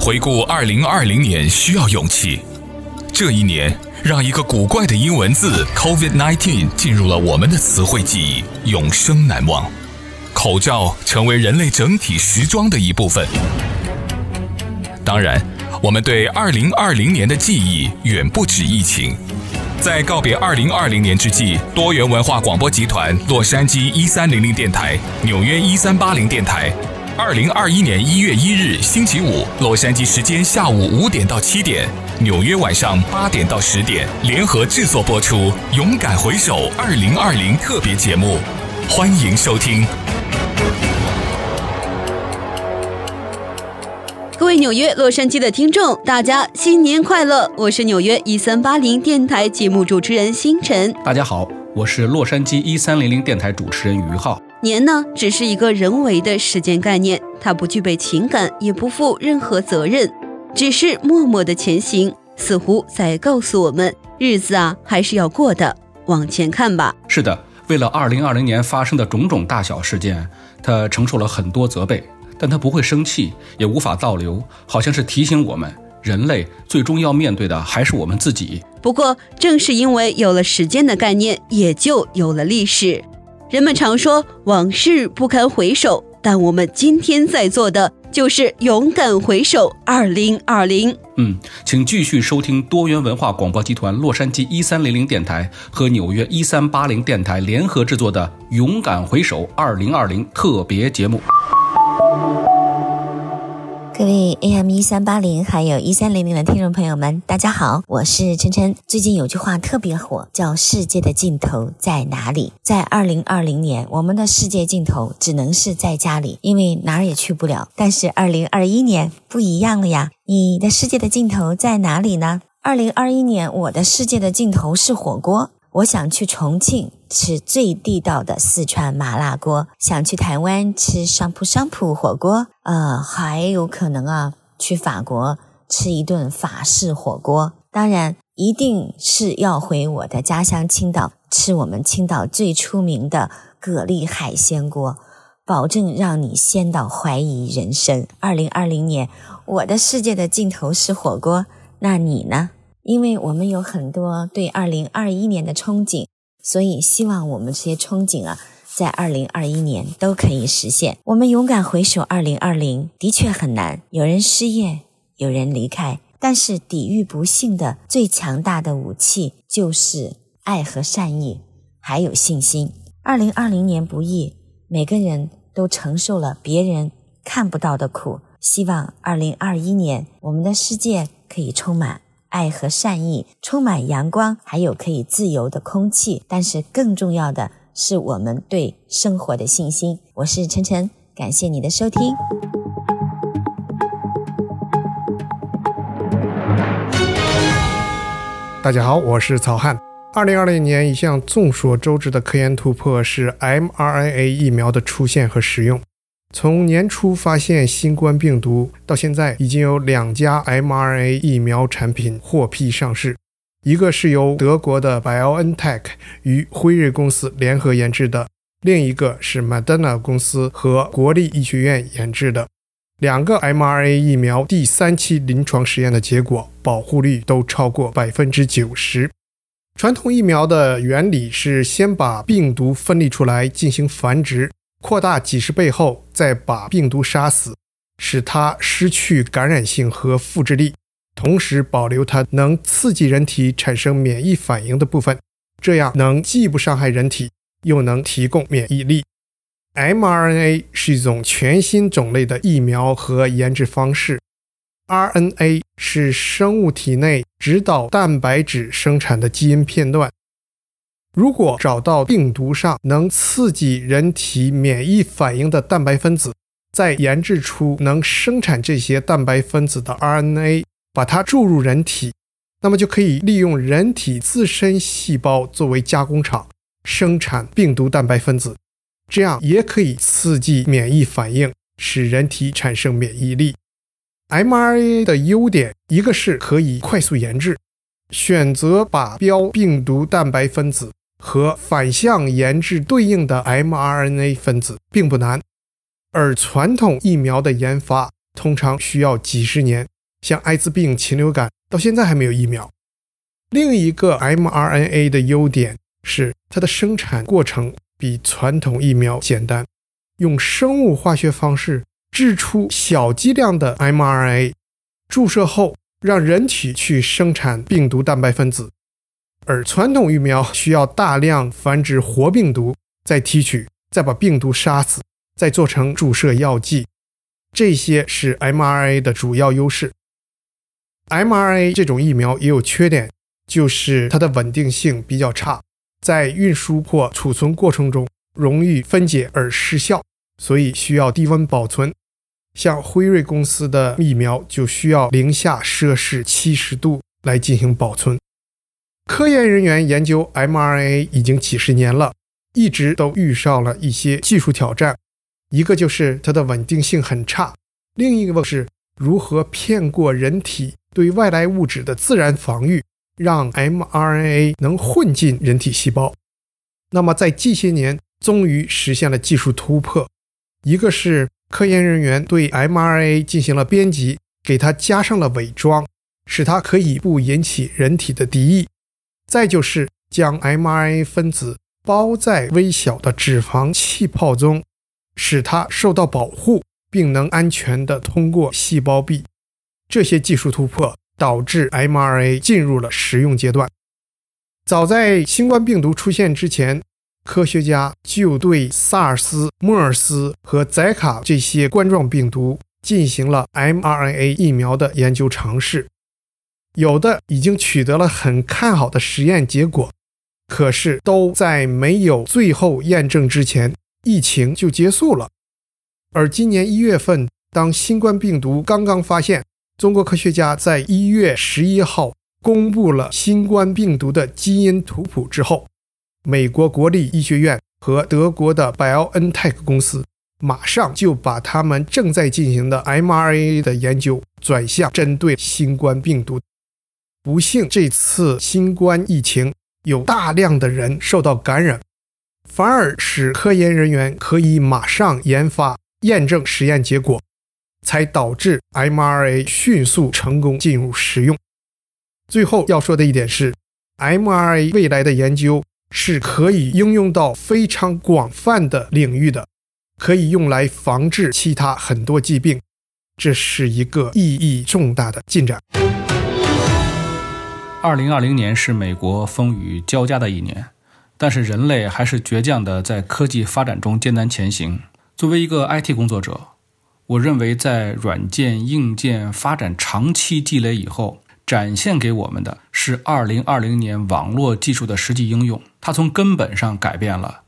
回顾二零二零年需要勇气。这一年，让一个古怪的英文字 “COVID-19” 进入了我们的词汇记忆，永生难忘。口罩成为人类整体时装的一部分。当然，我们对二零二零年的记忆远不止疫情。在告别二零二零年之际，多元文化广播集团洛杉矶一三零零电台、纽约一三八零电台。二零二一年一月一日星期五，洛杉矶时间下午五点到七点，纽约晚上八点到十点，联合制作播出《勇敢回首二零二零》特别节目，欢迎收听。各位纽约、洛杉矶的听众，大家新年快乐！我是纽约一三八零电台节目主持人星辰。大家好，我是洛杉矶一三零零电台主持人于浩。年呢，只是一个人为的时间概念，它不具备情感，也不负任何责任，只是默默的前行，似乎在告诉我们，日子啊还是要过的，往前看吧。是的，为了二零二零年发生的种种大小事件，他承受了很多责备，但他不会生气，也无法倒流，好像是提醒我们，人类最终要面对的还是我们自己。不过，正是因为有了时间的概念，也就有了历史。人们常说往事不堪回首，但我们今天在做的就是勇敢回首二零二零。嗯，请继续收听多元文化广播集团洛杉矶一三零零电台和纽约一三八零电台联合制作的《勇敢回首二零二零》特别节目。各位 AM 一三八零还有一三零零的听众朋友们，大家好，我是琛琛。最近有句话特别火，叫“世界的尽头在哪里？”在二零二零年，我们的世界尽头只能是在家里，因为哪儿也去不了。但是二零二一年不一样了呀，你的世界的尽头在哪里呢？二零二一年，我的世界的尽头是火锅。我想去重庆吃最地道的四川麻辣锅，想去台湾吃商铺商铺火锅，呃，还有可能啊，去法国吃一顿法式火锅。当然，一定是要回我的家乡青岛吃我们青岛最出名的蛤蜊海鲜锅，保证让你鲜到怀疑人生。二零二零年，我的世界的尽头是火锅，那你呢？因为我们有很多对二零二一年的憧憬，所以希望我们这些憧憬啊，在二零二一年都可以实现。我们勇敢回首二零二零，的确很难。有人失业，有人离开，但是抵御不幸的最强大的武器就是爱和善意，还有信心。二零二零年不易，每个人都承受了别人看不到的苦。希望二零二一年，我们的世界可以充满。爱和善意，充满阳光，还有可以自由的空气。但是更重要的是我们对生活的信心。我是晨晨，感谢你的收听。大家好，我是曹翰。二零二零年一项众所周知的科研突破是 mRNA 疫苗的出现和使用。从年初发现新冠病毒到现在，已经有两家 mRNA 疫苗产品获批上市，一个是由德国的 BioNTech 与辉瑞公司联合研制的，另一个是 Moderna 公司和国立医学院研制的。两个 mRNA 疫苗第三期临床实验的结果，保护率都超过百分之九十。传统疫苗的原理是先把病毒分离出来进行繁殖。扩大几十倍后，再把病毒杀死，使它失去感染性和复制力，同时保留它能刺激人体产生免疫反应的部分，这样能既不伤害人体，又能提供免疫力。mRNA 是一种全新种类的疫苗和研制方式，RNA 是生物体内指导蛋白质生产的基因片段。如果找到病毒上能刺激人体免疫反应的蛋白分子，再研制出能生产这些蛋白分子的 RNA，把它注入人体，那么就可以利用人体自身细胞作为加工厂，生产病毒蛋白分子，这样也可以刺激免疫反应，使人体产生免疫力。mRNA 的优点，一个是可以快速研制，选择靶标病毒蛋白分子。和反向研制对应的 mRNA 分子并不难，而传统疫苗的研发通常需要几十年，像艾滋病、禽流感，到现在还没有疫苗。另一个 mRNA 的优点是它的生产过程比传统疫苗简单，用生物化学方式制出小剂量的 mRNA，注射后让人体去生产病毒蛋白分子，而传统疫苗需要大量繁殖活病毒，再提取，再把病毒杀死，再做成注射药剂。这些是 mRNA 的主要优势。mRNA 这种疫苗也有缺点，就是它的稳定性比较差，在运输或储存过程中容易分解而失效，所以需要低温保存。像辉瑞公司的疫苗就需要零下摄氏七十度来进行保存。科研人员研究 mRNA 已经几十年了，一直都遇上了一些技术挑战。一个就是它的稳定性很差，另一个是如何骗过人体对外来物质的自然防御，让 mRNA 能混进人体细胞。那么在近些年，终于实现了技术突破。一个是科研人员对 mRNA 进行了编辑，给它加上了伪装，使它可以不引起人体的敌意。再就是将 mRNA 分子包在微小的脂肪气泡中。使它受到保护，并能安全地通过细胞壁。这些技术突破导致 mRNA 进入了实用阶段。早在新冠病毒出现之前，科学家就对萨尔斯、莫、尔斯和载卡这些冠状病毒进行了 mRNA 疫苗的研究尝试，有的已经取得了很看好的实验结果，可是都在没有最后验证之前。疫情就结束了，而今年一月份，当新冠病毒刚刚发现，中国科学家在一月十一号公布了新冠病毒的基因图谱之后，美国国立医学院和德国的 BioNTech 公司马上就把他们正在进行的 mRNA 的研究转向针对新冠病毒。不幸，这次新冠疫情有大量的人受到感染。反而使科研人员可以马上研发、验证实验结果，才导致 mRNA 迅速成功进入实用。最后要说的一点是，mRNA 未来的研究是可以应用到非常广泛的领域的，可以用来防治其他很多疾病，这是一个意义重大的进展。二零二零年是美国风雨交加的一年。但是人类还是倔强地在科技发展中艰难前行。作为一个 IT 工作者，我认为在软件硬件发展长期积累以后，展现给我们的是2020年网络技术的实际应用。它从根本上改变了，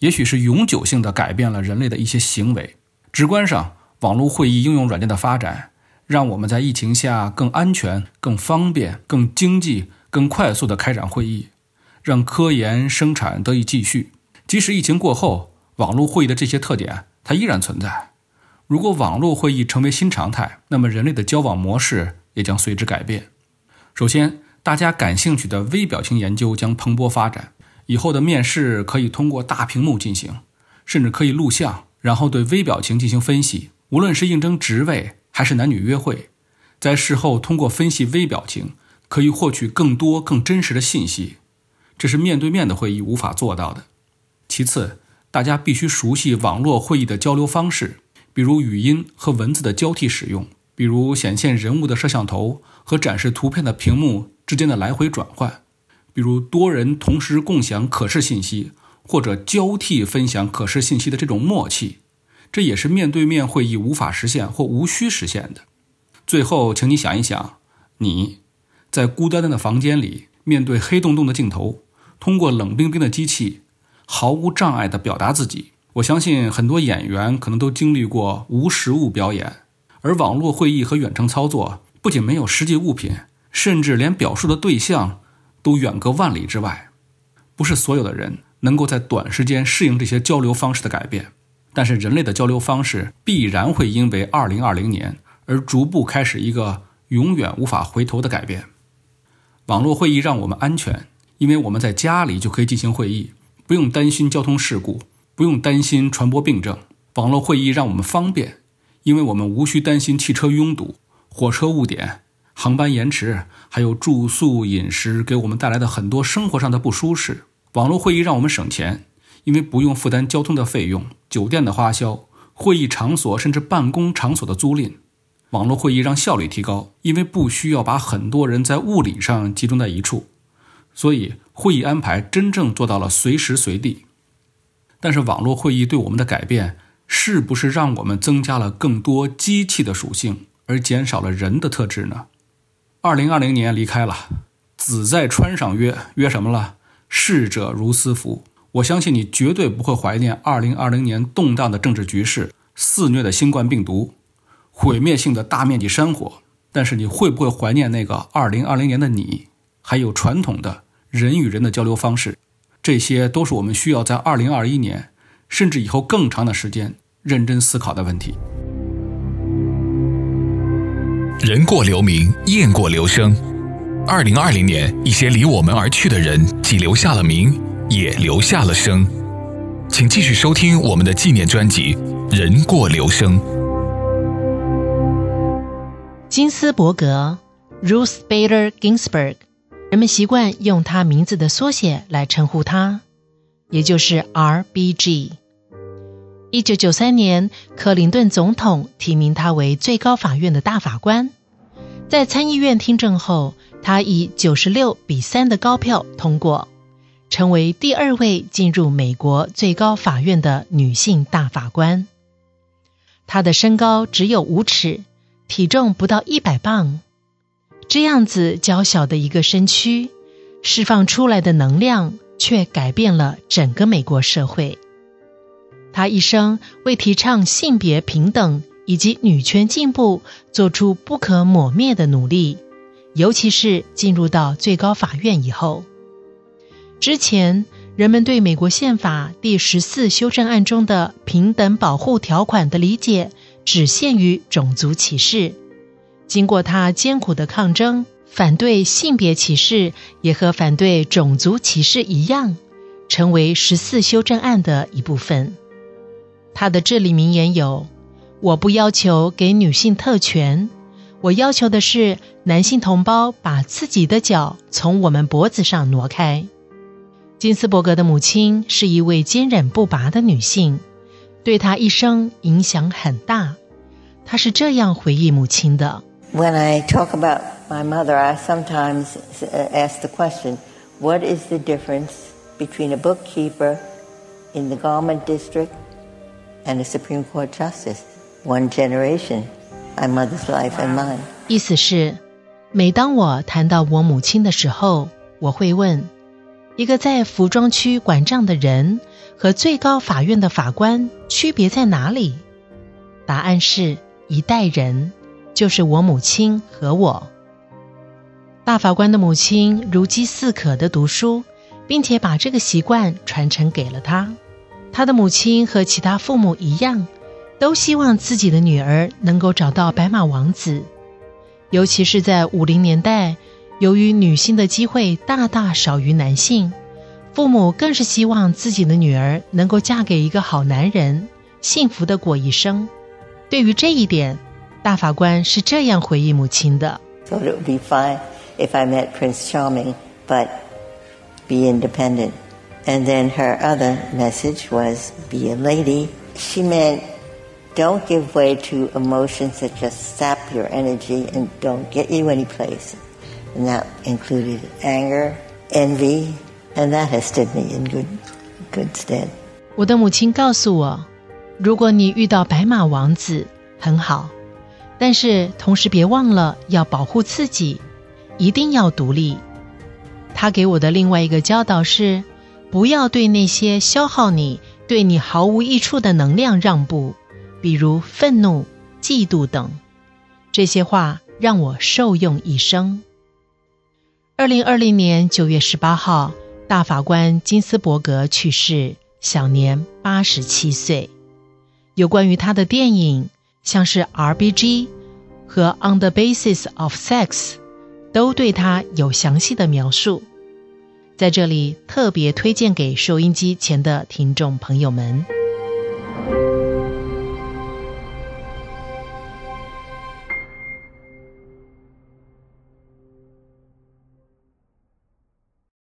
也许是永久性的改变了人类的一些行为。直观上，网络会议应用软件的发展，让我们在疫情下更安全、更方便、更经济、更快速地开展会议。让科研生产得以继续，即使疫情过后，网络会议的这些特点它依然存在。如果网络会议成为新常态，那么人类的交往模式也将随之改变。首先，大家感兴趣的微表情研究将蓬勃发展，以后的面试可以通过大屏幕进行，甚至可以录像，然后对微表情进行分析。无论是应征职位还是男女约会，在事后通过分析微表情，可以获取更多更真实的信息。这是面对面的会议无法做到的。其次，大家必须熟悉网络会议的交流方式，比如语音和文字的交替使用，比如显现人物的摄像头和展示图片的屏幕之间的来回转换，比如多人同时共享可视信息或者交替分享可视信息的这种默契，这也是面对面会议无法实现或无需实现的。最后，请你想一想，你在孤单单的房间里，面对黑洞洞的镜头。通过冷冰冰的机器，毫无障碍地表达自己。我相信很多演员可能都经历过无实物表演，而网络会议和远程操作不仅没有实际物品，甚至连表述的对象都远隔万里之外。不是所有的人能够在短时间适应这些交流方式的改变，但是人类的交流方式必然会因为2020年而逐步开始一个永远无法回头的改变。网络会议让我们安全。因为我们在家里就可以进行会议，不用担心交通事故，不用担心传播病症。网络会议让我们方便，因为我们无需担心汽车拥堵，火车误点、航班延迟，还有住宿、饮食给我们带来的很多生活上的不舒适。网络会议让我们省钱，因为不用负担交通的费用、酒店的花销、会议场所甚至办公场所的租赁。网络会议让效率提高，因为不需要把很多人在物理上集中在一处，所以会议安排真正做到了随时随地。但是网络会议对我们的改变，是不是让我们增加了更多机器的属性，而减少了人的特质呢？二零二零年离开了，子在川上曰：“曰什么了？逝者如斯夫。”我相信你绝对不会怀念二零二零年动荡的政治局势、肆虐的新冠病毒。毁灭性的大面积山火，但是你会不会怀念那个2020年的你？还有传统的人与人的交流方式，这些都是我们需要在2021年，甚至以后更长的时间认真思考的问题。人过留名，雁过留声。2020年，一些离我们而去的人，既留下了名，也留下了声。请继续收听我们的纪念专辑《人过留声》。金斯伯格 （Ruth Bader Ginsburg），人们习惯用她名字的缩写来称呼她，也就是 RBG。一九九三年，克林顿总统提名她为最高法院的大法官，在参议院听证后，她以九十六比三的高票通过，成为第二位进入美国最高法院的女性大法官。她的身高只有五尺。体重不到一百磅，这样子娇小的一个身躯，释放出来的能量却改变了整个美国社会。她一生为提倡性别平等以及女权进步做出不可磨灭的努力，尤其是进入到最高法院以后。之前人们对美国宪法第十四修正案中的平等保护条款的理解，只限于种族歧视。经过他艰苦的抗争，反对性别歧视也和反对种族歧视一样，成为十四修正案的一部分。他的至理名言有：“我不要求给女性特权，我要求的是男性同胞把自己的脚从我们脖子上挪开。”金斯伯格的母亲是一位坚韧不拔的女性。对她一生影响很大，她是这样回忆母亲的：When I talk about my mother, I sometimes ask the question, "What is the difference between a bookkeeper in the Garment District and a Supreme Court Justice? One generation, my mother's life and mine." 意思是，每当我谈到我母亲的时候，我会问。一个在服装区管账的人和最高法院的法官区别在哪里？答案是一代人，就是我母亲和我。大法官的母亲如饥似渴地读书，并且把这个习惯传承给了他。他的母亲和其他父母一样，都希望自己的女儿能够找到白马王子，尤其是在五零年代。由于女性的机会大大少于男性，父母更是希望自己的女儿能够嫁给一个好男人，幸福地过一生。对于这一点，大法官是这样回忆母亲的：“Thought it would be fine if I met Prince Charming, but be independent.” And then her other message was, “Be a lady.” She meant, "Don't give way to emotions that just sap your energy and don't get you any place.” And that included anger, envy, and that has stood me in good, good stead. 我的母亲告诉我，如果你遇到白马王子，很好，但是同时别忘了要保护自己，一定要独立。她给我的另外一个教导是，不要对那些消耗你、对你毫无益处的能量让步，比如愤怒、嫉妒等。这些话让我受用一生。二零二零年九月十八号，大法官金斯伯格去世，享年八十七岁。有关于他的电影，像是《R.B.G.》和《On the Basis of Sex》，都对他有详细的描述。在这里特别推荐给收音机前的听众朋友们。